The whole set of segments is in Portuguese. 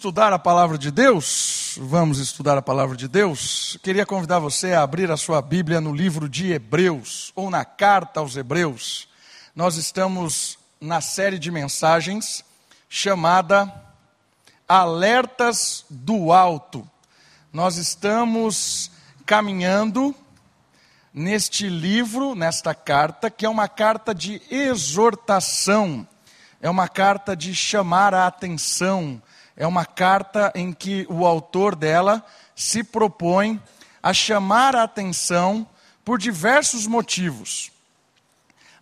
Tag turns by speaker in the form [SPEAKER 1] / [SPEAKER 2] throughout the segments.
[SPEAKER 1] Estudar a palavra de Deus, vamos estudar a palavra de Deus. Queria convidar você a abrir a sua Bíblia no livro de Hebreus, ou na carta aos Hebreus. Nós estamos na série de mensagens chamada Alertas do Alto. Nós estamos caminhando neste livro, nesta carta, que é uma carta de exortação, é uma carta de chamar a atenção é uma carta em que o autor dela se propõe a chamar a atenção por diversos motivos.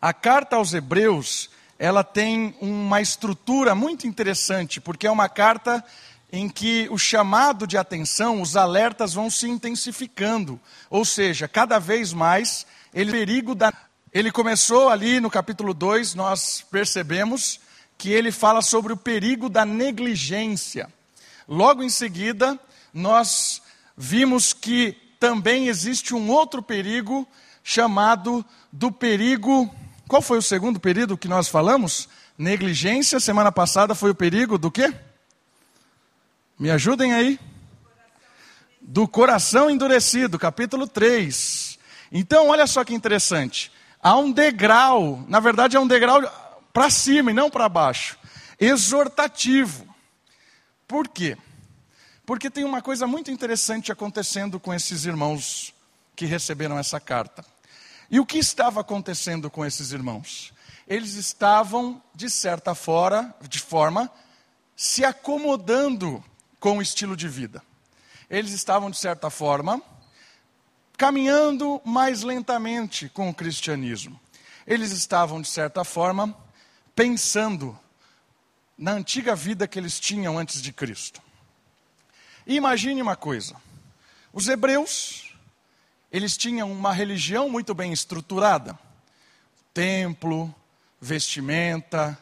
[SPEAKER 1] A carta aos Hebreus, ela tem uma estrutura muito interessante, porque é uma carta em que o chamado de atenção, os alertas vão se intensificando, ou seja, cada vez mais ele perigo da ele começou ali no capítulo 2, nós percebemos que ele fala sobre o perigo da negligência. Logo em seguida, nós vimos que também existe um outro perigo chamado do perigo. Qual foi o segundo perigo que nós falamos? Negligência. Semana passada foi o perigo do quê? Me ajudem aí. Do coração endurecido, capítulo 3. Então, olha só que interessante. Há um degrau, na verdade, é um degrau para cima e não para baixo. Exortativo. Por quê? Porque tem uma coisa muito interessante acontecendo com esses irmãos que receberam essa carta. E o que estava acontecendo com esses irmãos? Eles estavam, de certa fora, de forma, se acomodando com o estilo de vida. Eles estavam, de certa forma, caminhando mais lentamente com o cristianismo. Eles estavam, de certa forma, pensando na antiga vida que eles tinham antes de Cristo. E imagine uma coisa: os hebreus, eles tinham uma religião muito bem estruturada, templo, vestimenta,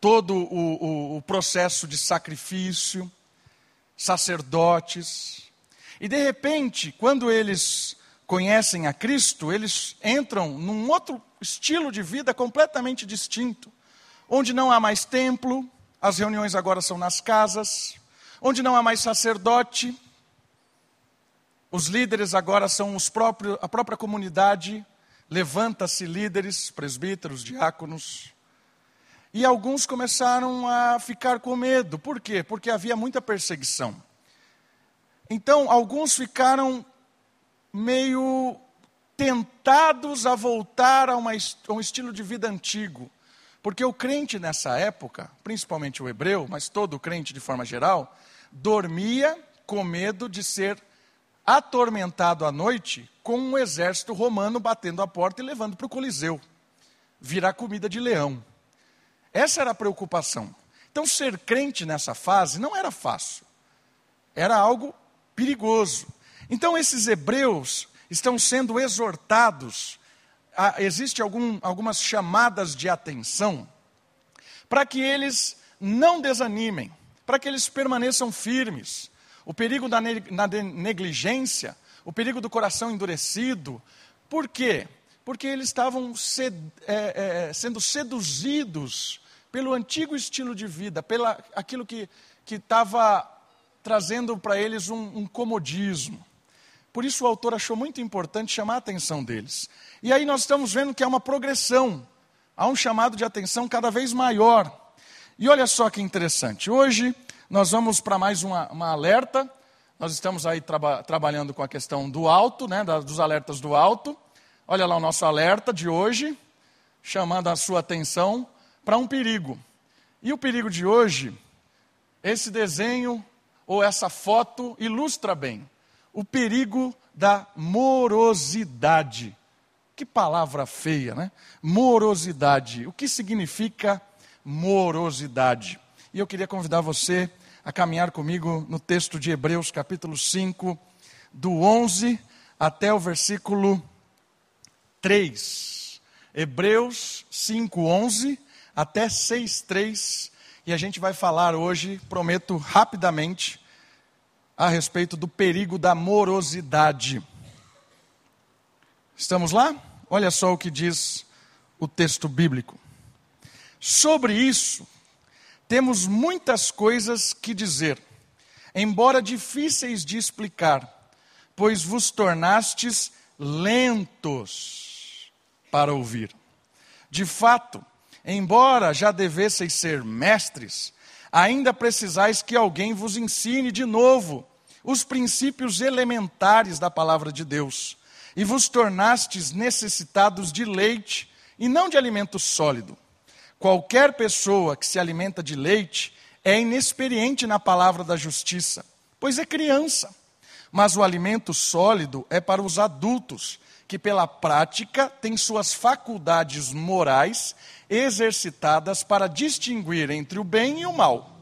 [SPEAKER 1] todo o, o, o processo de sacrifício, sacerdotes. E de repente, quando eles conhecem a Cristo, eles entram num outro estilo de vida completamente distinto, onde não há mais templo, as reuniões agora são nas casas, onde não há mais sacerdote, os líderes agora são os próprios, a própria comunidade, levanta-se líderes, presbíteros, diáconos. E alguns começaram a ficar com medo. Por quê? Porque havia muita perseguição. Então, alguns ficaram meio tentados a voltar a, uma, a um estilo de vida antigo. Porque o crente nessa época, principalmente o hebreu, mas todo crente de forma geral, dormia com medo de ser atormentado à noite com um exército romano batendo a porta e levando para o Coliseu virar comida de leão. Essa era a preocupação. Então, ser crente nessa fase não era fácil, era algo perigoso. Então, esses hebreus estão sendo exortados, a, existe algum, algumas chamadas de atenção, para que eles não desanimem, para que eles permaneçam firmes. O perigo da, ne, negligência, o perigo do coração endurecido. Por quê? Porque eles estavam sed, é, é, sendo seduzidos pelo antigo estilo de vida, pela aquilo que estava trazendo para eles um, um comodismo. Por isso o autor achou muito importante chamar a atenção deles. E aí nós estamos vendo que há uma progressão, há um chamado de atenção cada vez maior. E olha só que interessante, hoje nós vamos para mais uma, uma, alerta, nós estamos aí traba, trabalhando com a questão do alto, né, dos alertas do alto. Olha lá o nosso alerta de hoje, chamando a sua atenção para um perigo. E o perigo de hoje, esse desenho ou essa foto ilustra bem o perigo da morosidade. Que palavra feia, né? Morosidade. O que significa morosidade? E eu queria convidar você a caminhar comigo no texto de Hebreus, capítulo 5, do 11 até o versículo 3. Hebreus 5, 11 até 6, 3. E a gente vai falar hoje, prometo rapidamente, a respeito do perigo da morosidade. Estamos lá? Olha só o que diz o texto bíblico. Sobre isso, temos muitas coisas que dizer, embora difíceis de explicar, pois vos tornastes lentos para ouvir. De fato, embora já devesseis ser mestres, ainda precisais que alguém vos ensine de novo os princípios elementares da palavra de Deus, e vos tornastes necessitados de leite e não de alimento sólido. Qualquer pessoa que se alimenta de leite é inexperiente na palavra da justiça, pois é criança. Mas o alimento sólido é para os adultos, que pela prática têm suas faculdades morais exercitadas para distinguir entre o bem e o mal.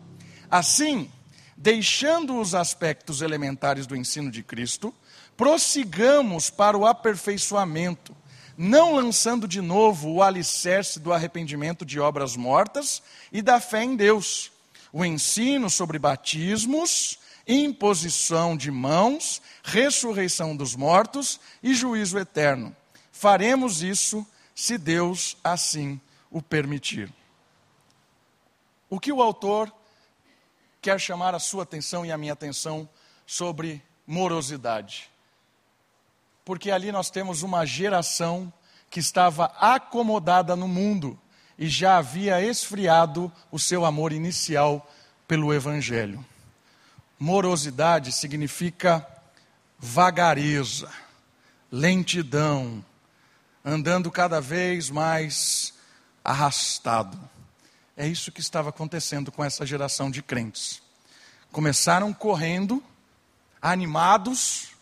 [SPEAKER 1] Assim, deixando os aspectos elementares do ensino de Cristo, prossigamos para o aperfeiçoamento, não lançando de novo o alicerce do arrependimento de obras mortas e da fé em Deus, o ensino sobre batismos, imposição de mãos, ressurreição dos mortos e juízo eterno. Faremos isso se Deus assim o permitir. O que o autor quer chamar a sua atenção e a minha atenção sobre morosidade? porque ali nós temos uma geração que estava acomodada no mundo e já havia esfriado o seu amor inicial pelo Evangelho. Morosidade significa vagareza, lentidão, andando cada vez mais arrastado. É isso que estava acontecendo com essa geração de crentes. Começaram correndo, animados,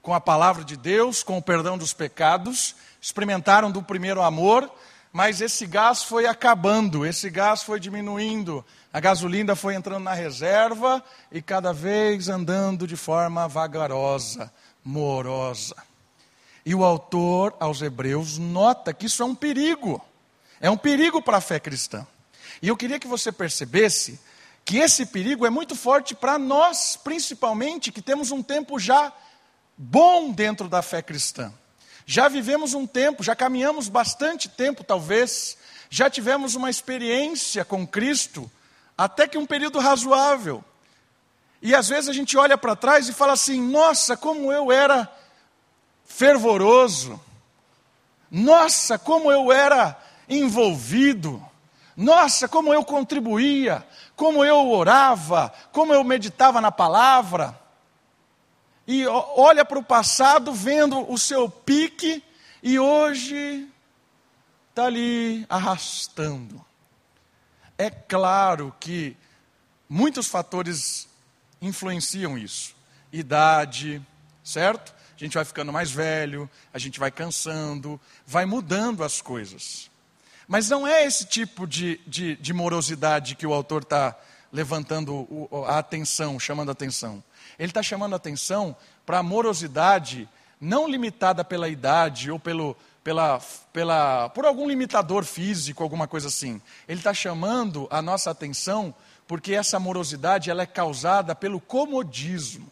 [SPEAKER 1] com a palavra de Deus, com o perdão dos pecados, experimentaram do primeiro amor, mas esse gás foi acabando, esse gás foi diminuindo, a gasolina foi entrando na reserva e cada vez andando de forma vagarosa, morosa. E o autor aos Hebreus nota que isso é um perigo, é um perigo para a fé cristã. E eu queria que você percebesse que esse perigo é muito forte para nós, principalmente, que temos um tempo já bom dentro da fé cristã. Já vivemos um tempo, já caminhamos bastante tempo, talvez, já tivemos uma experiência com Cristo, até que um período razoável. E às vezes a gente olha para trás e fala assim: nossa, como eu era fervoroso, nossa, como eu era envolvido, nossa, como eu contribuía, como eu orava, como eu meditava na palavra e olha para o passado vendo o seu pique e hoje está ali arrastando. É claro que muitos fatores influenciam isso. Idade, certo? A gente vai ficando mais velho, a gente vai cansando, vai mudando as coisas. Mas não é esse tipo de, de, de morosidade que o autor está levantando a atenção, chamando a atenção. Ele está chamando atenção para a morosidade não limitada pela idade ou pelo, pela, pela, por algum limitador físico, alguma coisa assim. Ele está chamando a nossa atenção porque essa morosidade ela é causada pelo comodismo.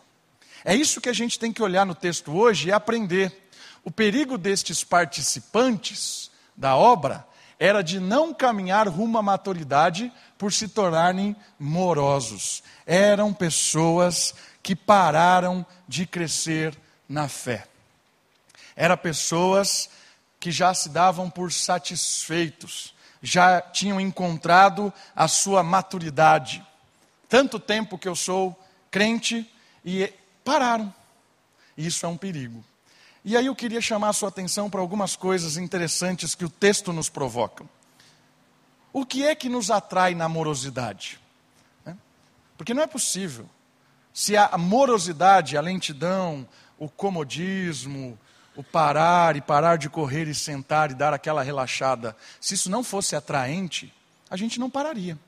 [SPEAKER 1] É isso que a gente tem que olhar no texto hoje e aprender. O perigo destes participantes da obra era de não caminhar rumo à maturidade por se tornarem morosos. Eram pessoas que pararam de crescer na fé. Eram pessoas que já se davam por satisfeitos, já tinham encontrado a sua maturidade. Tanto tempo que eu sou crente e pararam. Isso é um perigo. E aí eu queria chamar a sua atenção para algumas coisas interessantes que o texto nos provoca. O que é que nos atrai na amorosidade? Porque não é possível se a morosidade, a lentidão, o comodismo, o parar e parar de correr e sentar e dar aquela relaxada, se isso não fosse atraente, a gente não pararia.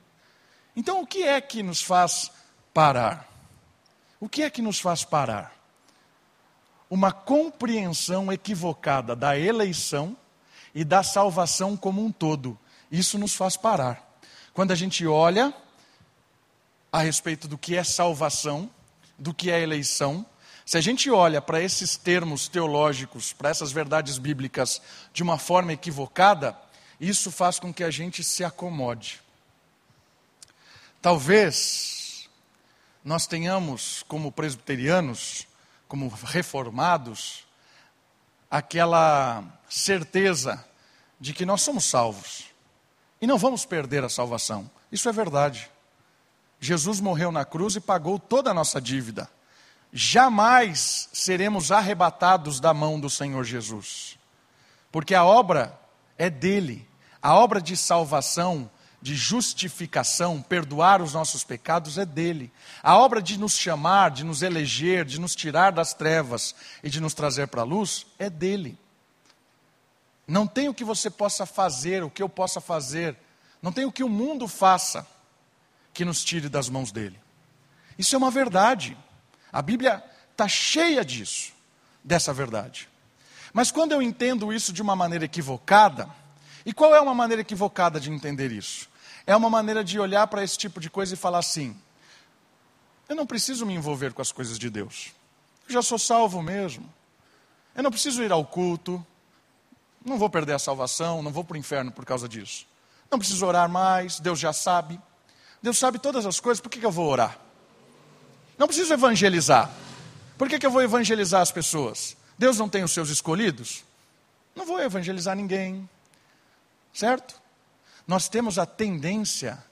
[SPEAKER 1] Então, o que é que nos faz parar? O que é que nos faz parar? Uma compreensão equivocada da eleição e da salvação como um todo. Isso nos faz parar. Quando a gente olha a respeito do que é salvação, do que é eleição. Se a gente olha para esses termos teológicos, para essas verdades bíblicas de uma forma equivocada, isso faz com que a gente se acomode. Talvez nós tenhamos, como presbiterianos, como reformados, aquela certeza de que nós somos salvos e não vamos perder a salvação. Isso é verdade. Jesus morreu na cruz e pagou toda a nossa dívida. Jamais seremos arrebatados da mão do Senhor Jesus, porque a obra é dele, a obra de salvação de justificação, perdoar os nossos pecados é dele. A obra de nos chamar, de nos eleger, de nos tirar das trevas e de nos trazer para a luz é dele. Não tem o que você possa fazer, o que eu possa fazer, não tem o que o mundo faça que nos tire das mãos dele. Isso é uma verdade. A Bíblia está cheia disso, dessa verdade. Mas quando eu entendo isso de uma maneira equivocada, e qual é uma maneira equivocada de entender isso? É uma maneira de olhar para esse tipo de coisa e falar assim: eu não preciso me envolver com as coisas de Deus. Eu já sou salvo mesmo. Eu não preciso ir ao culto. Não vou perder a salvação, não vou para o inferno por causa disso. Não preciso orar mais, Deus já sabe. Deus sabe todas as coisas, por que, que eu vou orar? Não preciso evangelizar. Por que, que eu vou evangelizar as pessoas? Deus não tem os seus escolhidos? Não vou evangelizar ninguém. Certo? Nós temos a tendência,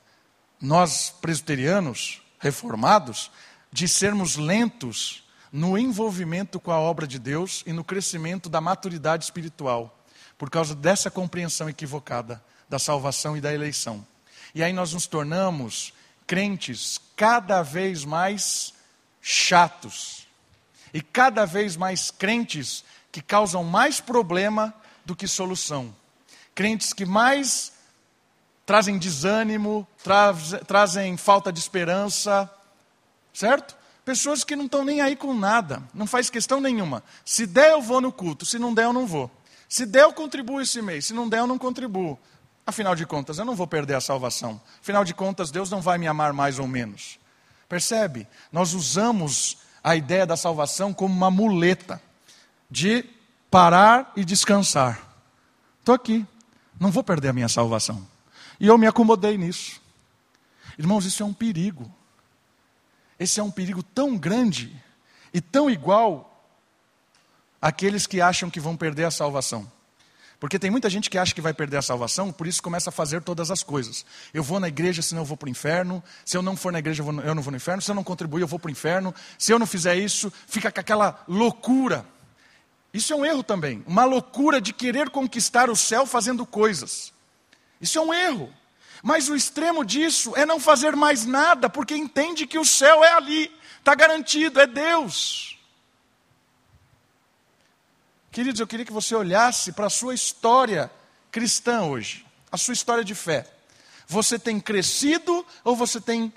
[SPEAKER 1] nós presbiterianos, reformados, de sermos lentos no envolvimento com a obra de Deus e no crescimento da maturidade espiritual, por causa dessa compreensão equivocada da salvação e da eleição. E aí nós nos tornamos crentes cada vez mais chatos e cada vez mais crentes que causam mais problema do que solução crentes que mais trazem desânimo, traz, trazem falta de esperança, certo? Pessoas que não estão nem aí com nada, não faz questão nenhuma. Se der, eu vou no culto, se não der, eu não vou. Se der, eu contribuo esse mês, se não der, eu não contribuo. Afinal de contas, eu não vou perder a salvação. Afinal de contas, Deus não vai me amar mais ou menos. Percebe? Nós usamos a ideia da salvação como uma muleta de parar e descansar. Estou aqui, não vou perder a minha salvação. E eu me acomodei nisso. Irmãos, isso é um perigo. Esse é um perigo tão grande e tão igual àqueles que acham que vão perder a salvação. Porque tem muita gente que acha que vai perder a salvação, por isso começa a fazer todas as coisas. Eu vou na igreja, senão eu vou para o inferno. Se eu não for na igreja, eu não vou no inferno. Se eu não contribuir, eu vou para o inferno. Se eu não fizer isso, fica com aquela loucura. Isso é um erro também. Uma loucura de querer conquistar o céu fazendo coisas. Isso é um erro. Mas o extremo disso é não fazer mais nada, porque entende que o céu é ali, está garantido, é Deus. Queridos, eu queria que você olhasse para a sua história cristã hoje, a sua história de fé. Você tem crescido ou você tem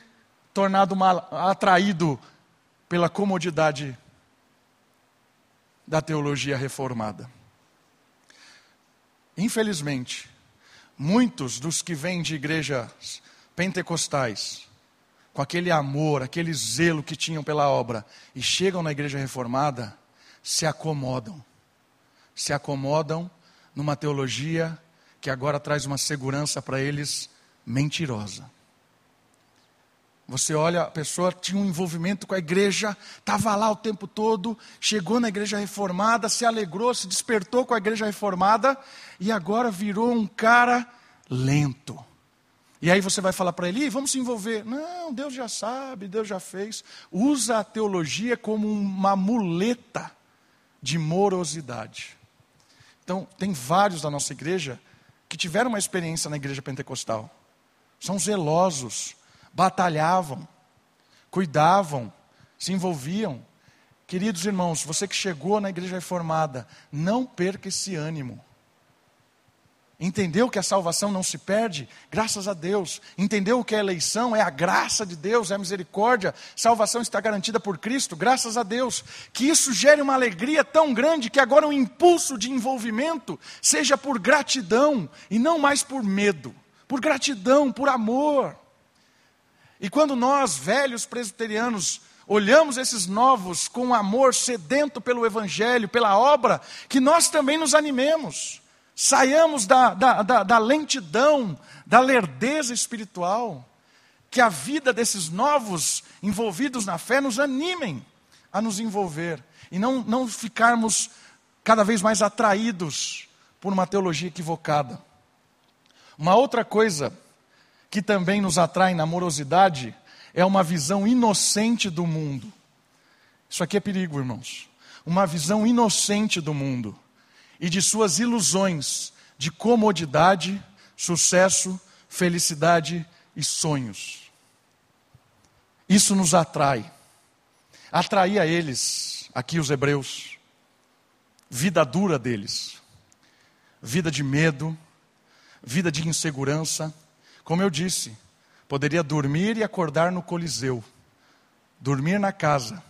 [SPEAKER 1] tornado mal, atraído pela comodidade da teologia reformada. Infelizmente, muitos dos que vêm de igrejas pentecostais, com aquele amor, aquele zelo que tinham pela obra, e chegam na igreja reformada, se acomodam. Se acomodam numa teologia que agora traz uma segurança para eles mentirosa. Você olha, a pessoa tinha um envolvimento com a igreja, estava lá o tempo todo, chegou na igreja reformada, se alegrou, se despertou com a igreja reformada e agora virou um cara lento. E aí você vai falar para ele, vamos se envolver. Não, Deus já sabe, Deus já fez. Usa a teologia como uma muleta de morosidade. Então, tem vários da nossa igreja que tiveram uma experiência na igreja pentecostal. São zelosos, batalhavam, cuidavam, se envolviam. Queridos irmãos, você que chegou na igreja reformada, não perca esse ânimo. Entendeu que a salvação não se perde? Graças a Deus. Entendeu que a eleição é a graça de Deus, é a misericórdia. Salvação está garantida por Cristo, graças a Deus. Que isso gere uma alegria tão grande que agora o impulso de envolvimento seja por gratidão e não mais por medo. Por gratidão, por amor. E quando nós, velhos presbiterianos, olhamos esses novos com amor sedento pelo Evangelho, pela obra, que nós também nos animemos, saiamos da, da, da, da lentidão, da lerdeza espiritual. que a vida desses novos envolvidos na fé nos animem a nos envolver e não, não ficarmos cada vez mais atraídos por uma teologia equivocada. Uma outra coisa que também nos atrai na morosidade é uma visão inocente do mundo. Isso aqui é perigo, irmãos. Uma visão inocente do mundo e de suas ilusões de comodidade, sucesso, felicidade e sonhos. Isso nos atrai. Atraía eles, aqui os hebreus, vida dura deles, vida de medo, vida de insegurança. Como eu disse, poderia dormir e acordar no Coliseu, dormir na casa,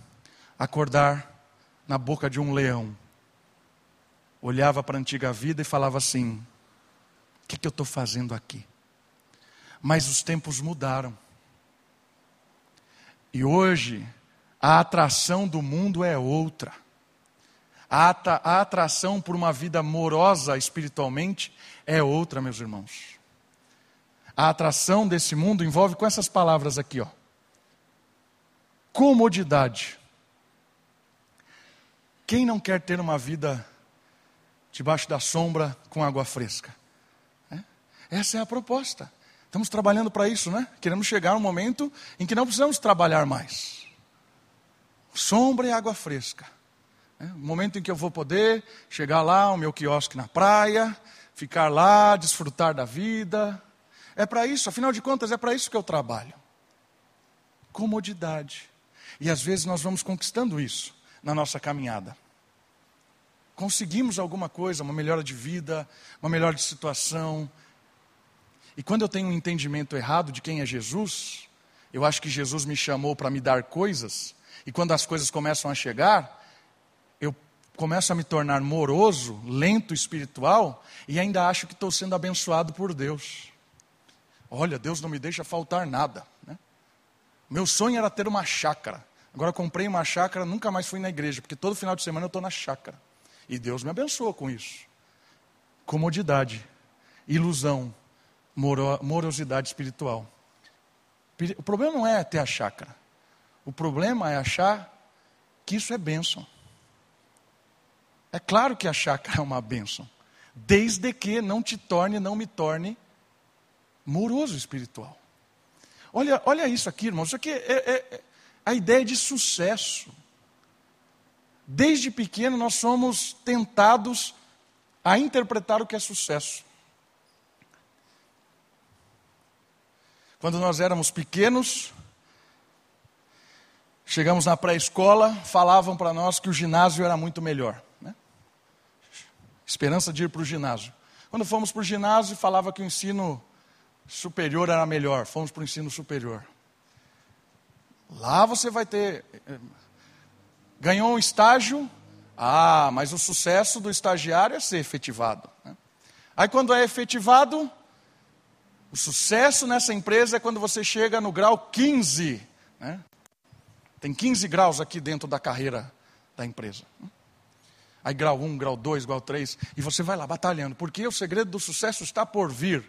[SPEAKER 1] acordar na boca de um leão. Olhava para a antiga vida e falava assim: o que, que eu estou fazendo aqui? Mas os tempos mudaram. E hoje, a atração do mundo é outra. A, a atração por uma vida morosa espiritualmente é outra, meus irmãos. A atração desse mundo envolve com essas palavras aqui, ó. Comodidade. Quem não quer ter uma vida debaixo da sombra com água fresca? É? Essa é a proposta. Estamos trabalhando para isso, né? Queremos chegar a um momento em que não precisamos trabalhar mais. Sombra e água fresca. É? Um momento em que eu vou poder chegar lá, o meu quiosque na praia, ficar lá, desfrutar da vida. É para isso, afinal de contas, é para isso que eu trabalho. Comodidade. E às vezes nós vamos conquistando isso na nossa caminhada. Conseguimos alguma coisa, uma melhora de vida, uma melhora de situação, e quando eu tenho um entendimento errado de quem é Jesus, eu acho que Jesus me chamou para me dar coisas, e quando as coisas começam a chegar, eu começo a me tornar moroso, lento espiritual, e ainda acho que estou sendo abençoado por Deus. Olha, Deus não me deixa faltar nada. Né? Meu sonho era ter uma chácara. Agora comprei uma chácara, nunca mais fui na igreja, porque todo final de semana eu estou na chácara. E Deus me abençoou com isso. Comodidade, ilusão, morosidade espiritual. O problema não é ter a chácara. O problema é achar que isso é bênção. É claro que a chácara é uma bênção, desde que não te torne, não me torne moroso espiritual. Olha, olha isso aqui, irmãos. Isso aqui é, é, é a ideia de sucesso. Desde pequeno nós somos tentados a interpretar o que é sucesso. Quando nós éramos pequenos, chegamos na pré-escola, falavam para nós que o ginásio era muito melhor. Né? Esperança de ir para o ginásio. Quando fomos para o ginásio, falava que o ensino superior era melhor. Fomos para o ensino superior. Lá você vai ter. Ganhou um estágio. Ah, mas o sucesso do estagiário é ser efetivado. Né? Aí quando é efetivado, o sucesso nessa empresa é quando você chega no grau 15. Né? Tem 15 graus aqui dentro da carreira da empresa. Aí grau 1, grau 2, grau 3. E você vai lá batalhando. Porque o segredo do sucesso está por vir.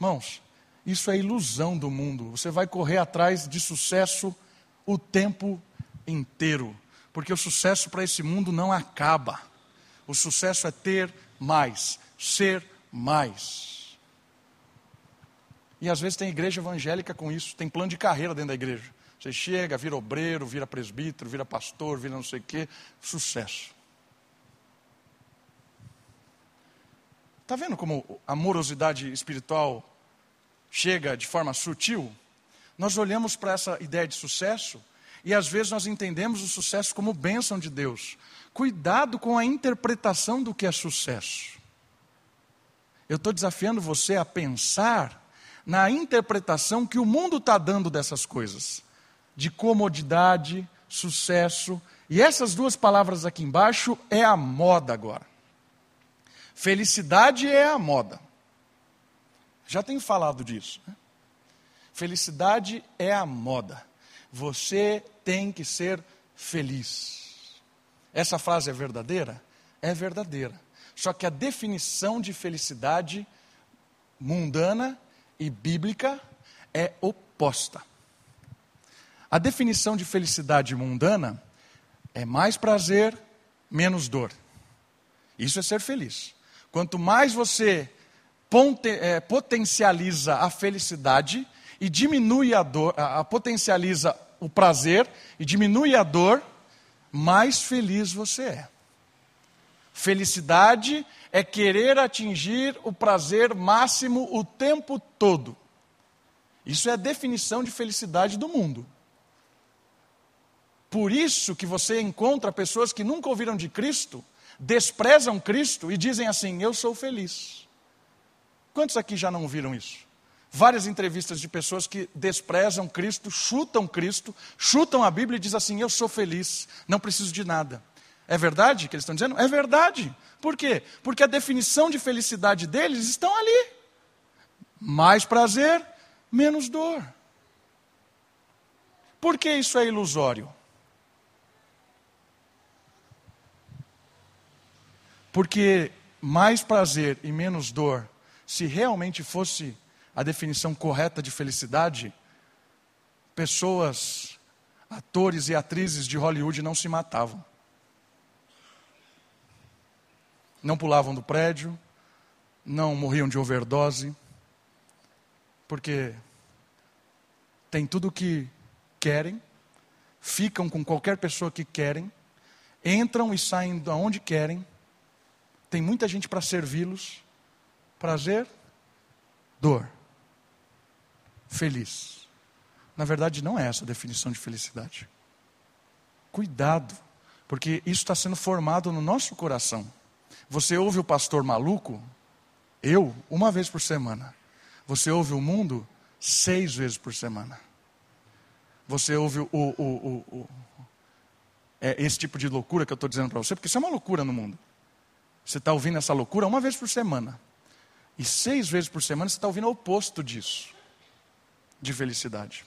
[SPEAKER 1] Irmãos, isso é ilusão do mundo. Você vai correr atrás de sucesso o tempo inteiro. Porque o sucesso para esse mundo não acaba. O sucesso é ter mais, ser mais. E às vezes tem igreja evangélica com isso, tem plano de carreira dentro da igreja. Você chega, vira obreiro, vira presbítero, vira pastor, vira não sei o quê, sucesso. Está vendo como a morosidade espiritual chega de forma sutil? Nós olhamos para essa ideia de sucesso e às vezes nós entendemos o sucesso como bênção de Deus. Cuidado com a interpretação do que é sucesso. Eu estou desafiando você a pensar na interpretação que o mundo está dando dessas coisas, de comodidade, sucesso. E essas duas palavras aqui embaixo é a moda agora. Felicidade é a moda. Já tenho falado disso. Né? Felicidade é a moda. Você tem que ser feliz. Essa frase é verdadeira? É verdadeira. Só que a definição de felicidade mundana e bíblica é oposta. A definição de felicidade mundana é mais prazer, menos dor. Isso é ser feliz. Quanto mais você é, potencializa a felicidade e diminui a dor, a, potencializa o prazer e diminui a dor, mais feliz você é. Felicidade é querer atingir o prazer máximo o tempo todo. Isso é a definição de felicidade do mundo. Por isso que você encontra pessoas que nunca ouviram de Cristo, desprezam Cristo e dizem assim: Eu sou feliz. Quantos aqui já não ouviram isso? Várias entrevistas de pessoas que desprezam Cristo, chutam Cristo, chutam a Bíblia e dizem assim: Eu sou feliz, não preciso de nada. É verdade que eles estão dizendo? É verdade. Por quê? Porque a definição de felicidade deles estão ali. Mais prazer, menos dor. Por que isso é ilusório? Porque mais prazer e menos dor, se realmente fosse a definição correta de felicidade, pessoas, atores e atrizes de Hollywood não se matavam. Não pulavam do prédio, não morriam de overdose, porque têm tudo o que querem, ficam com qualquer pessoa que querem, entram e saem de onde querem, tem muita gente para servi-los. Prazer, dor, feliz. Na verdade, não é essa a definição de felicidade. Cuidado, porque isso está sendo formado no nosso coração. Você ouve o pastor maluco? Eu, uma vez por semana. Você ouve o mundo? Seis vezes por semana. Você ouve o, o, o, o é esse tipo de loucura que eu estou dizendo para você, porque isso é uma loucura no mundo. Você está ouvindo essa loucura uma vez por semana. E seis vezes por semana você está ouvindo o oposto disso, de felicidade.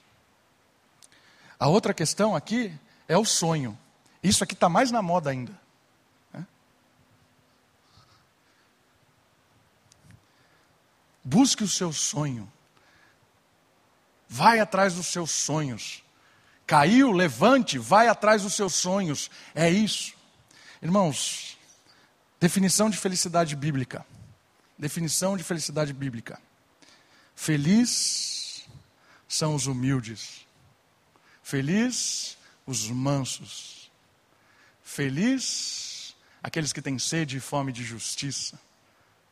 [SPEAKER 1] A outra questão aqui é o sonho. Isso aqui está mais na moda ainda. Né? Busque o seu sonho. Vai atrás dos seus sonhos. Caiu, levante, vai atrás dos seus sonhos. É isso. Irmãos, Definição de felicidade bíblica. Definição de felicidade bíblica. Feliz são os humildes. Feliz os mansos. Feliz aqueles que têm sede e fome de justiça.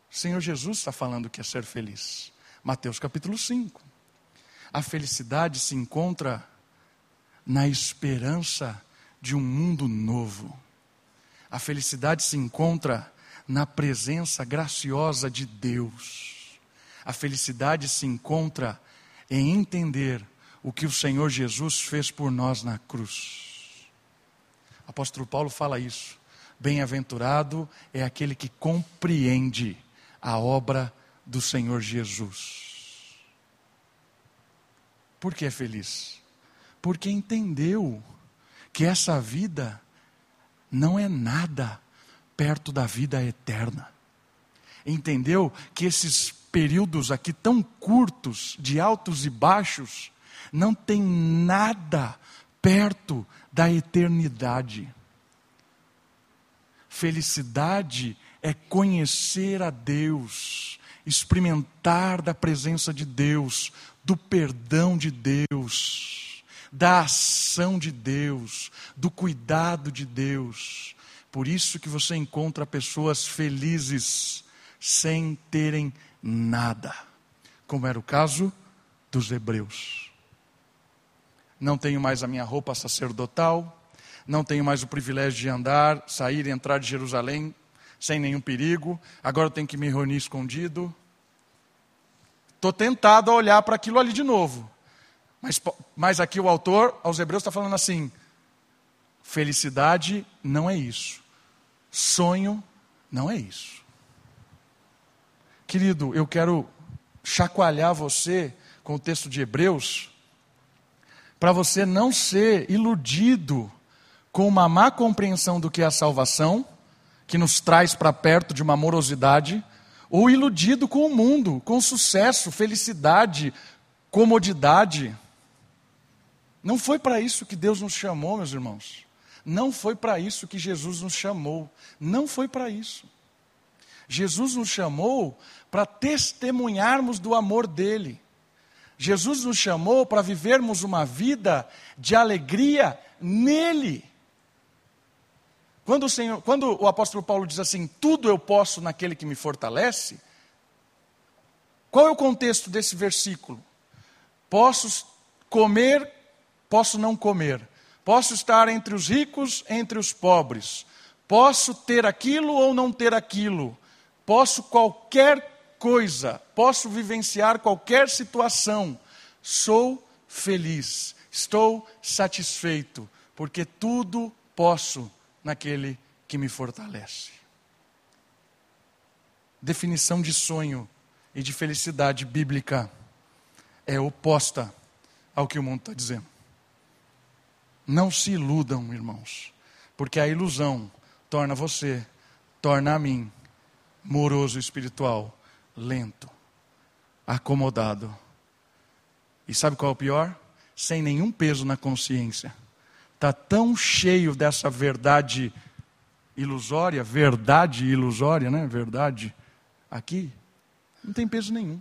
[SPEAKER 1] O Senhor Jesus está falando que é ser feliz. Mateus capítulo 5. A felicidade se encontra na esperança de um mundo novo. A felicidade se encontra na presença graciosa de Deus. A felicidade se encontra em entender o que o Senhor Jesus fez por nós na cruz. Apóstolo Paulo fala isso. Bem-aventurado é aquele que compreende a obra do Senhor Jesus. Por que é feliz? Porque entendeu que essa vida não é nada perto da vida eterna. Entendeu que esses períodos aqui tão curtos, de altos e baixos, não tem nada perto da eternidade. Felicidade é conhecer a Deus, experimentar da presença de Deus, do perdão de Deus da ação de Deus, do cuidado de Deus. Por isso que você encontra pessoas felizes sem terem nada, como era o caso dos hebreus. Não tenho mais a minha roupa sacerdotal, não tenho mais o privilégio de andar, sair e entrar de Jerusalém sem nenhum perigo, agora eu tenho que me reunir escondido. Estou tentado a olhar para aquilo ali de novo. Mas, mas aqui o autor, aos Hebreus, está falando assim: felicidade não é isso, sonho não é isso. Querido, eu quero chacoalhar você com o texto de Hebreus, para você não ser iludido com uma má compreensão do que é a salvação, que nos traz para perto de uma amorosidade, ou iludido com o mundo, com sucesso, felicidade, comodidade. Não foi para isso que Deus nos chamou, meus irmãos. Não foi para isso que Jesus nos chamou. Não foi para isso. Jesus nos chamou para testemunharmos do amor dele. Jesus nos chamou para vivermos uma vida de alegria nele. Quando o, Senhor, quando o apóstolo Paulo diz assim, tudo eu posso naquele que me fortalece, qual é o contexto desse versículo? Posso comer, posso não comer. Posso estar entre os ricos, entre os pobres. Posso ter aquilo ou não ter aquilo. Posso qualquer coisa, posso vivenciar qualquer situação. Sou feliz, estou satisfeito, porque tudo posso naquele que me fortalece. Definição de sonho e de felicidade bíblica é oposta ao que o mundo está dizendo. Não se iludam, irmãos, porque a ilusão torna você, torna a mim, moroso espiritual, lento, acomodado. E sabe qual é o pior? Sem nenhum peso na consciência. Está tão cheio dessa verdade ilusória, verdade ilusória, né? Verdade aqui, não tem peso nenhum.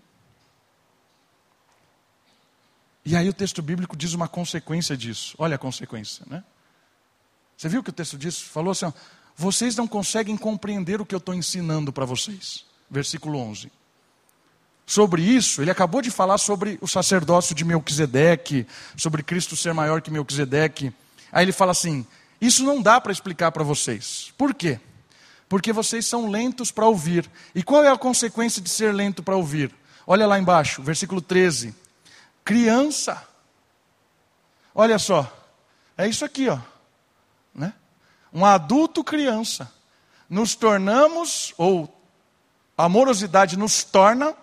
[SPEAKER 1] E aí o texto bíblico diz uma consequência disso. Olha a consequência, né? Você viu o que o texto diz? Falou assim: ó, vocês não conseguem compreender o que eu estou ensinando para vocês. Versículo 11. Sobre isso, ele acabou de falar sobre o sacerdócio de Melquisedeque, sobre Cristo ser maior que Melquisedeque. Aí ele fala assim: Isso não dá para explicar para vocês. Por quê? Porque vocês são lentos para ouvir. E qual é a consequência de ser lento para ouvir? Olha lá embaixo, versículo 13. Criança. Olha só. É isso aqui, ó. Né? Um adulto criança. Nos tornamos, ou a morosidade nos torna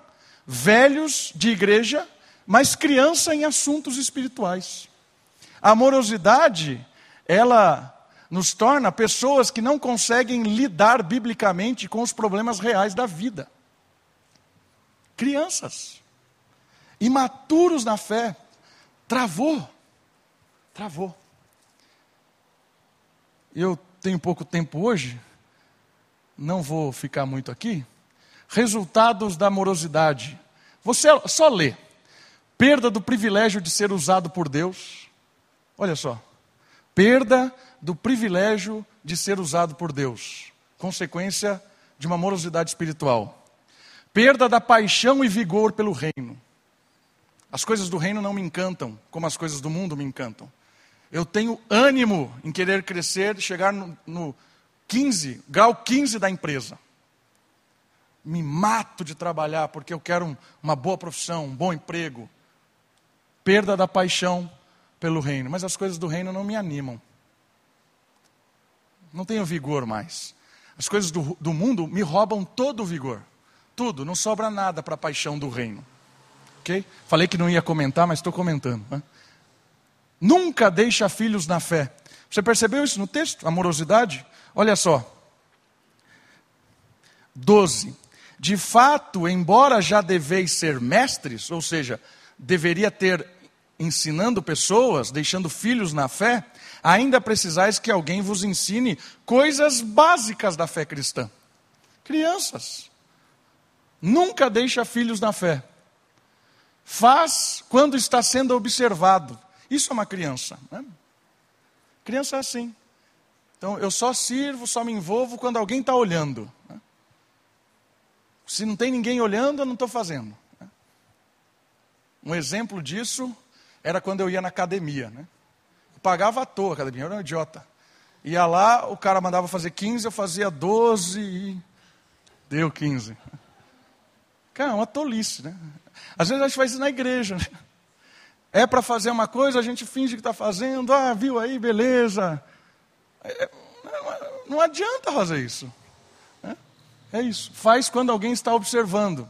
[SPEAKER 1] velhos de igreja, mas criança em assuntos espirituais. A amorosidade, ela nos torna pessoas que não conseguem lidar biblicamente com os problemas reais da vida. Crianças, imaturos na fé, travou, travou. Eu tenho pouco tempo hoje, não vou ficar muito aqui. Resultados da morosidade. Você só lê. Perda do privilégio de ser usado por Deus Olha só. Perda do privilégio de ser usado por Deus. Consequência de uma morosidade espiritual. Perda da paixão e vigor pelo reino. As coisas do reino não me encantam como as coisas do mundo me encantam. Eu tenho ânimo em querer crescer, chegar no, no 15, grau 15 da empresa. Me mato de trabalhar porque eu quero um, uma boa profissão, um bom emprego. Perda da paixão pelo reino, mas as coisas do reino não me animam. Não tenho vigor mais. As coisas do, do mundo me roubam todo o vigor. Tudo, não sobra nada para a paixão do reino. Ok? Falei que não ia comentar, mas estou comentando. Né? Nunca deixa filhos na fé. Você percebeu isso no texto? Amorosidade? Olha só. 12. De fato, embora já deveis ser mestres, ou seja, deveria ter ensinando pessoas, deixando filhos na fé, ainda precisais que alguém vos ensine coisas básicas da fé cristã. Crianças. Nunca deixa filhos na fé. Faz quando está sendo observado. Isso é uma criança. Né? Criança é assim. Então, eu só sirvo, só me envolvo quando alguém está olhando. Né? Se não tem ninguém olhando, eu não estou fazendo. Né? Um exemplo disso era quando eu ia na academia. Né? Eu pagava à toa a academia, eu era um idiota. Ia lá, o cara mandava fazer 15, eu fazia 12 e deu 15. Cara, é uma tolice, né? Às vezes a gente faz isso na igreja. Né? É para fazer uma coisa, a gente finge que está fazendo, ah, viu aí, beleza. É, não adianta fazer isso. É isso. Faz quando alguém está observando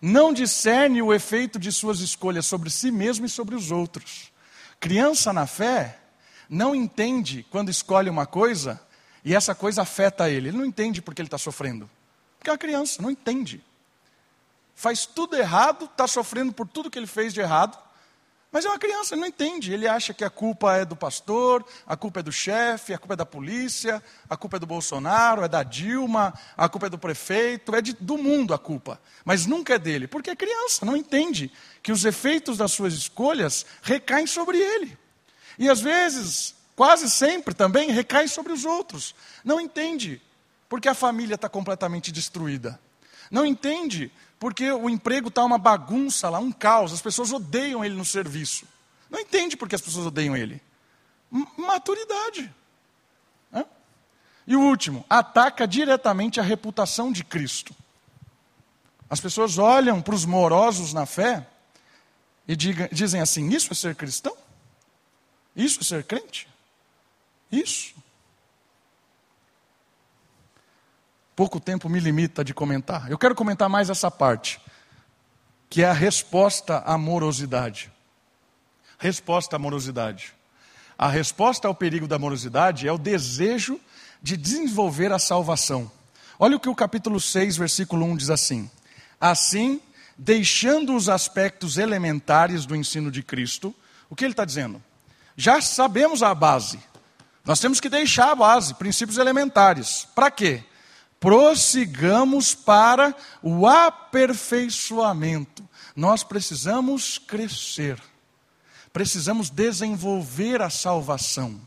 [SPEAKER 1] não discerne o efeito de suas escolhas sobre si mesmo e sobre os outros. Criança na fé não entende quando escolhe uma coisa e essa coisa afeta ele. Ele não entende porque ele está sofrendo. Porque é uma criança, não entende. faz tudo errado, está sofrendo por tudo que ele fez de errado, mas é uma criança, ele não entende. Ele acha que a culpa é do pastor, a culpa é do chefe, a culpa é da polícia, a culpa é do Bolsonaro, é da Dilma, a culpa é do prefeito, é de, do mundo a culpa. Mas nunca é dele, porque é criança, não entende que os efeitos das suas escolhas recaem sobre ele. E às vezes, quase sempre também, recaem sobre os outros. Não entende, porque a família está completamente destruída. Não entende porque o emprego está uma bagunça lá, um caos, as pessoas odeiam ele no serviço. Não entende porque as pessoas odeiam ele. Maturidade. E o último, ataca diretamente a reputação de Cristo. As pessoas olham para os morosos na fé e diga, dizem assim: Isso é ser cristão? Isso é ser crente? Isso. Pouco tempo me limita de comentar. Eu quero comentar mais essa parte, que é a resposta à morosidade. Resposta à morosidade. A resposta ao perigo da morosidade é o desejo de desenvolver a salvação. Olha o que o capítulo 6, versículo 1 diz assim: Assim, deixando os aspectos elementares do ensino de Cristo, o que ele está dizendo? Já sabemos a base. Nós temos que deixar a base, princípios elementares. Para quê? Prossigamos para o aperfeiçoamento. Nós precisamos crescer, precisamos desenvolver a salvação,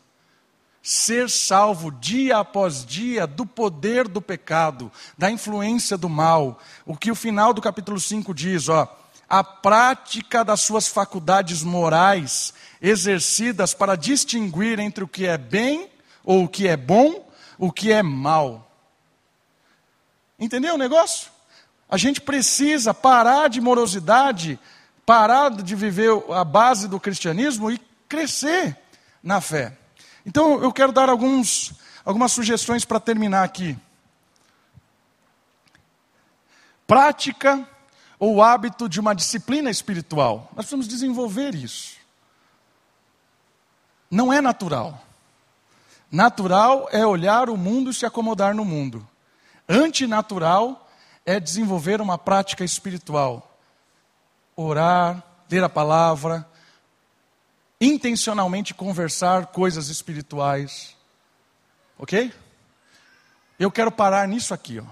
[SPEAKER 1] ser salvo dia após dia do poder do pecado, da influência do mal. O que o final do capítulo 5 diz, ó, a prática das suas faculdades morais exercidas para distinguir entre o que é bem ou o que é bom, o que é mal. Entendeu o negócio? A gente precisa parar de morosidade, parar de viver a base do cristianismo e crescer na fé. Então eu quero dar alguns, algumas sugestões para terminar aqui. Prática ou hábito de uma disciplina espiritual. Nós precisamos desenvolver isso. Não é natural. Natural é olhar o mundo e se acomodar no mundo. Antinatural é desenvolver uma prática espiritual. Orar, ler a palavra, intencionalmente conversar coisas espirituais. Ok? Eu quero parar nisso aqui, ó.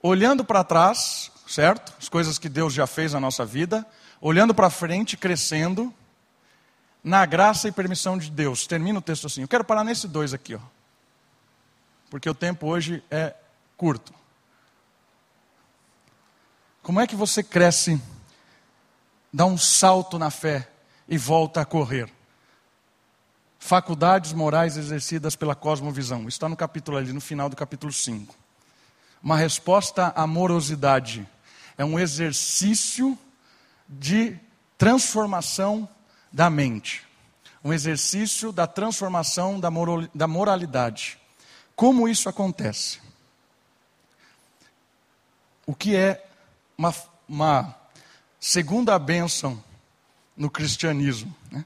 [SPEAKER 1] Olhando para trás, certo? As coisas que Deus já fez na nossa vida, olhando para frente, crescendo, na graça e permissão de Deus. Termina o texto assim. Eu quero parar nesse dois aqui, ó. Porque o tempo hoje é curto. Como é que você cresce, dá um salto na fé e volta a correr? Faculdades morais exercidas pela cosmovisão. Está no capítulo ali, no final do capítulo 5. Uma resposta à morosidade. É um exercício de transformação da mente. Um exercício da transformação da moralidade. Como isso acontece? O que é uma, uma segunda bênção no cristianismo. Né?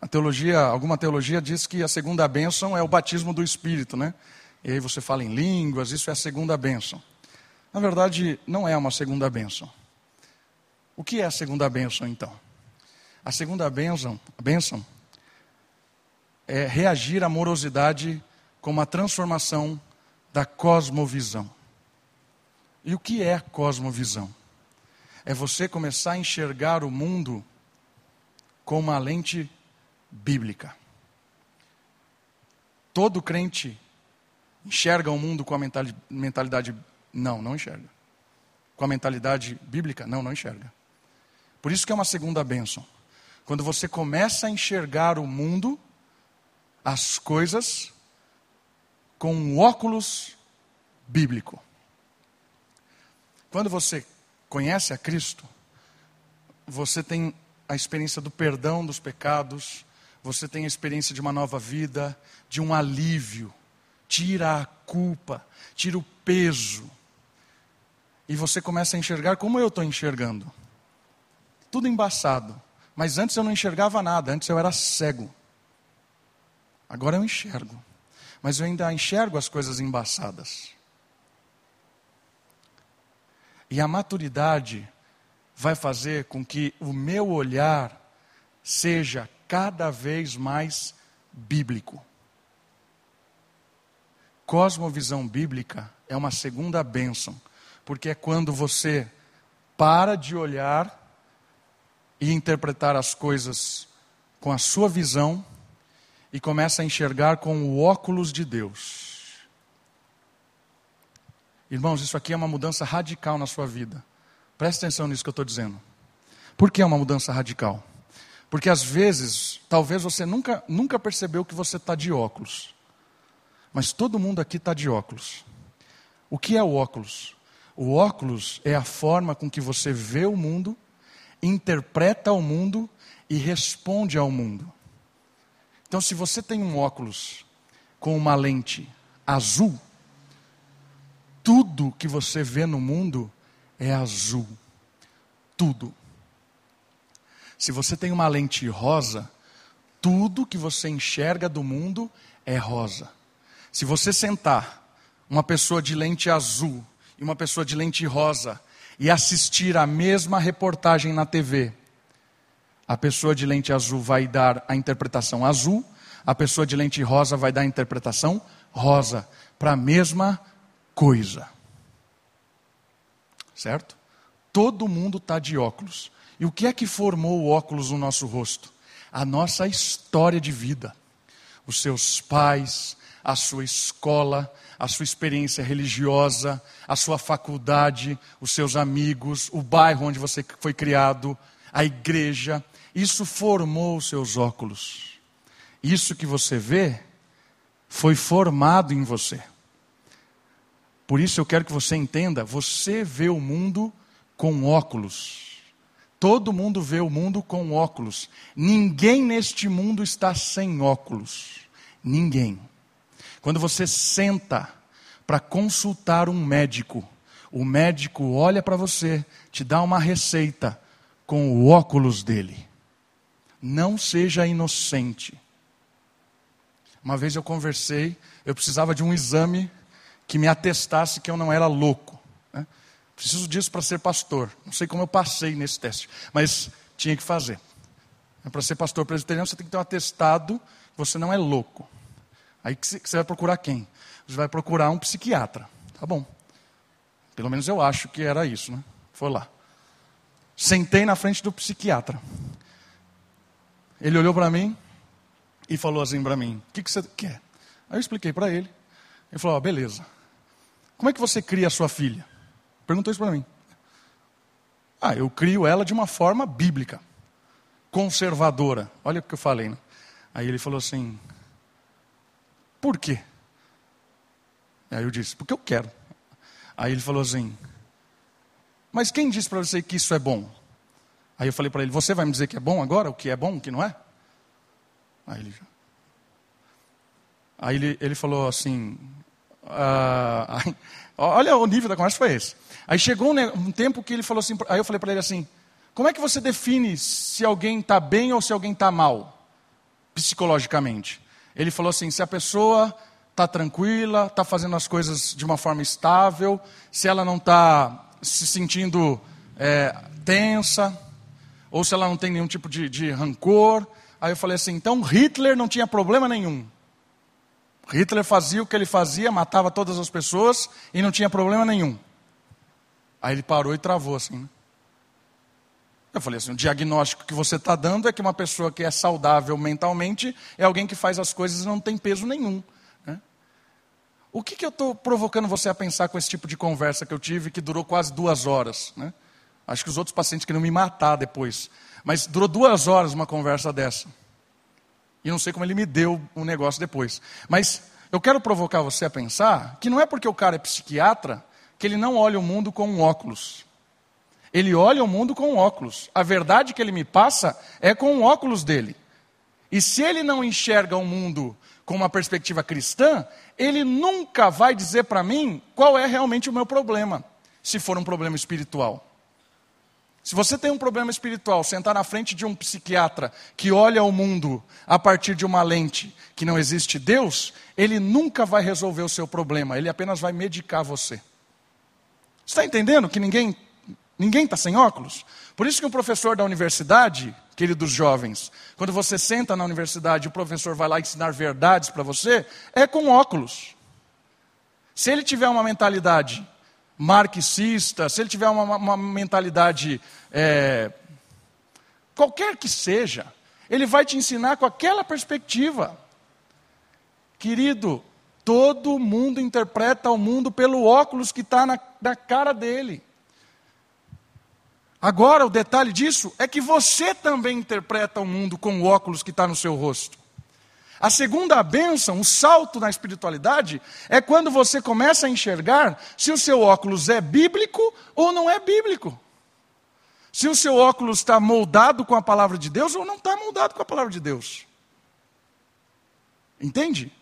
[SPEAKER 1] A teologia, alguma teologia diz que a segunda bênção é o batismo do Espírito, né? E aí você fala em línguas, isso é a segunda bênção. Na verdade, não é uma segunda bênção. O que é a segunda bênção, então? A segunda bênção, bênção é reagir à morosidade com uma transformação da cosmovisão. E o que é cosmovisão? É você começar a enxergar o mundo com uma lente bíblica. Todo crente enxerga o mundo com a mentalidade. Não, não enxerga. Com a mentalidade bíblica? Não, não enxerga. Por isso que é uma segunda bênção. Quando você começa a enxergar o mundo, as coisas, com um óculos bíblico. Quando você conhece a Cristo, você tem a experiência do perdão dos pecados, você tem a experiência de uma nova vida, de um alívio, tira a culpa, tira o peso. E você começa a enxergar como eu estou enxergando. Tudo embaçado. Mas antes eu não enxergava nada, antes eu era cego. Agora eu enxergo. Mas eu ainda enxergo as coisas embaçadas. E a maturidade vai fazer com que o meu olhar seja cada vez mais bíblico. Cosmovisão bíblica é uma segunda bênção, porque é quando você para de olhar e interpretar as coisas com a sua visão e começa a enxergar com o óculos de Deus. Irmãos, isso aqui é uma mudança radical na sua vida. Preste atenção nisso que eu estou dizendo. Por que é uma mudança radical? Porque às vezes, talvez você nunca, nunca percebeu que você está de óculos. Mas todo mundo aqui está de óculos. O que é o óculos? O óculos é a forma com que você vê o mundo, interpreta o mundo e responde ao mundo. Então, se você tem um óculos com uma lente azul, tudo que você vê no mundo é azul. Tudo. Se você tem uma lente rosa, tudo que você enxerga do mundo é rosa. Se você sentar uma pessoa de lente azul e uma pessoa de lente rosa e assistir a mesma reportagem na TV, a pessoa de lente azul vai dar a interpretação azul, a pessoa de lente rosa vai dar a interpretação rosa para a mesma coisa. Certo? Todo mundo está de óculos. E o que é que formou o óculos no nosso rosto? A nossa história de vida. Os seus pais, a sua escola, a sua experiência religiosa, a sua faculdade, os seus amigos, o bairro onde você foi criado, a igreja, isso formou os seus óculos. Isso que você vê foi formado em você. Por isso eu quero que você entenda: você vê o mundo com óculos. Todo mundo vê o mundo com óculos. Ninguém neste mundo está sem óculos. Ninguém. Quando você senta para consultar um médico, o médico olha para você, te dá uma receita com o óculos dele. Não seja inocente. Uma vez eu conversei, eu precisava de um exame que me atestasse que eu não era louco. Né? Preciso disso para ser pastor. Não sei como eu passei nesse teste, mas tinha que fazer. Para ser pastor presbiteriano, você tem que ter um atestado que você não é louco. Aí que você vai procurar quem? Você vai procurar um psiquiatra. Tá bom. Pelo menos eu acho que era isso, né? Foi lá. Sentei na frente do psiquiatra. Ele olhou para mim e falou assim para mim: O que, que, você quer? Aí eu expliquei para ele. Ele falou: oh, Beleza. Como é que você cria a sua filha? Perguntou isso para mim. Ah, eu crio ela de uma forma bíblica, conservadora. Olha o que eu falei. Né? Aí ele falou assim: Por quê? Aí eu disse: Porque eu quero. Aí ele falou assim: Mas quem disse para você que isso é bom? Aí eu falei para ele: Você vai me dizer que é bom agora? O que é bom, o que não é? Aí ele, aí ele, ele falou assim: ah, Olha o nível da conversa foi esse. Aí chegou um, um tempo que ele falou assim: Aí eu falei para ele assim: Como é que você define se alguém está bem ou se alguém está mal, psicologicamente? Ele falou assim: Se a pessoa está tranquila, está fazendo as coisas de uma forma estável, se ela não está se sentindo é, tensa, ou se ela não tem nenhum tipo de, de rancor. Aí eu falei assim: então Hitler não tinha problema nenhum. Hitler fazia o que ele fazia, matava todas as pessoas e não tinha problema nenhum. Aí ele parou e travou assim. Né? Eu falei assim: o diagnóstico que você está dando é que uma pessoa que é saudável mentalmente é alguém que faz as coisas e não tem peso nenhum. Né? O que, que eu estou provocando você a pensar com esse tipo de conversa que eu tive, que durou quase duas horas? Né? Acho que os outros pacientes queriam me matar depois. Mas durou duas horas uma conversa dessa. E não sei como ele me deu um negócio depois. Mas eu quero provocar você a pensar que não é porque o cara é psiquiatra que ele não olha o mundo com um óculos. Ele olha o mundo com um óculos. A verdade que ele me passa é com o óculos dele. E se ele não enxerga o mundo com uma perspectiva cristã, ele nunca vai dizer para mim qual é realmente o meu problema, se for um problema espiritual. Se você tem um problema espiritual, sentar na frente de um psiquiatra que olha o mundo a partir de uma lente que não existe Deus, ele nunca vai resolver o seu problema, ele apenas vai medicar você. Está entendendo que ninguém ninguém está sem óculos? Por isso que um professor da universidade, queridos jovens, quando você senta na universidade o professor vai lá ensinar verdades para você, é com óculos. Se ele tiver uma mentalidade marxista, se ele tiver uma, uma mentalidade é, qualquer que seja, ele vai te ensinar com aquela perspectiva. Querido, todo mundo interpreta o mundo pelo óculos que está na, na cara dele. Agora, o detalhe disso é que você também interpreta o mundo com o óculos que está no seu rosto. A segunda bênção, o salto na espiritualidade, é quando você começa a enxergar se o seu óculos é bíblico ou não é bíblico. Se o seu óculos está moldado com a palavra de Deus ou não está moldado com a palavra de Deus. Entende?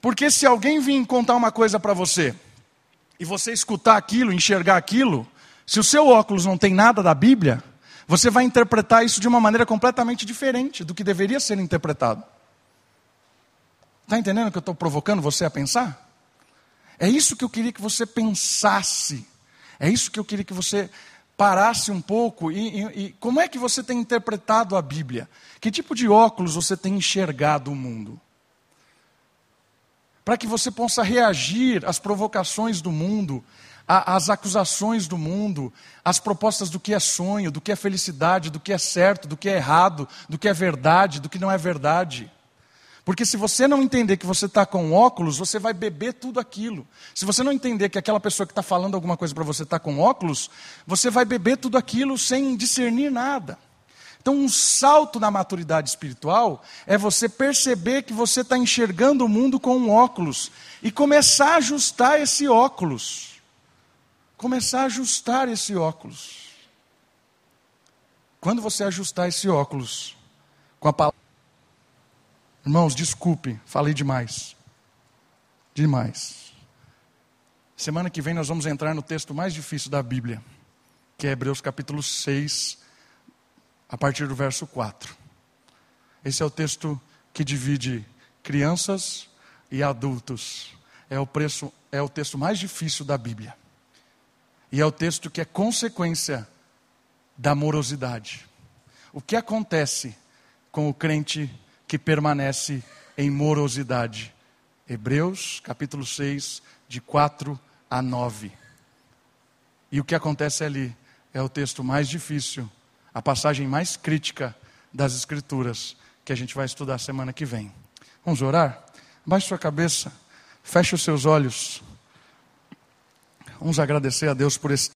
[SPEAKER 1] Porque se alguém vir contar uma coisa para você, e você escutar aquilo, enxergar aquilo, se o seu óculos não tem nada da Bíblia, você vai interpretar isso de uma maneira completamente diferente do que deveria ser interpretado. Está entendendo que eu estou provocando você a pensar? É isso que eu queria que você pensasse. É isso que eu queria que você parasse um pouco e, e, e, como é que você tem interpretado a Bíblia? Que tipo de óculos você tem enxergado o mundo? Para que você possa reagir às provocações do mundo as acusações do mundo, as propostas do que é sonho, do que é felicidade, do que é certo, do que é errado, do que é verdade, do que não é verdade. Porque se você não entender que você está com óculos, você vai beber tudo aquilo. Se você não entender que aquela pessoa que está falando alguma coisa para você está com óculos, você vai beber tudo aquilo sem discernir nada. Então, um salto na maturidade espiritual é você perceber que você está enxergando o mundo com um óculos e começar a ajustar esse óculos começar a ajustar esse óculos. Quando você ajustar esse óculos com a palavra. Irmãos, desculpe, falei demais. Demais. Semana que vem nós vamos entrar no texto mais difícil da Bíblia, que é Hebreus capítulo 6, a partir do verso 4. Esse é o texto que divide crianças e adultos. É o, preço, é o texto mais difícil da Bíblia. E é o texto que é consequência da morosidade. O que acontece com o crente que permanece em morosidade? Hebreus, capítulo 6, de 4 a 9. E o que acontece ali é o texto mais difícil, a passagem mais crítica das Escrituras, que a gente vai estudar semana que vem. Vamos orar? Baixe sua cabeça, feche os seus olhos. Vamos agradecer a Deus por esse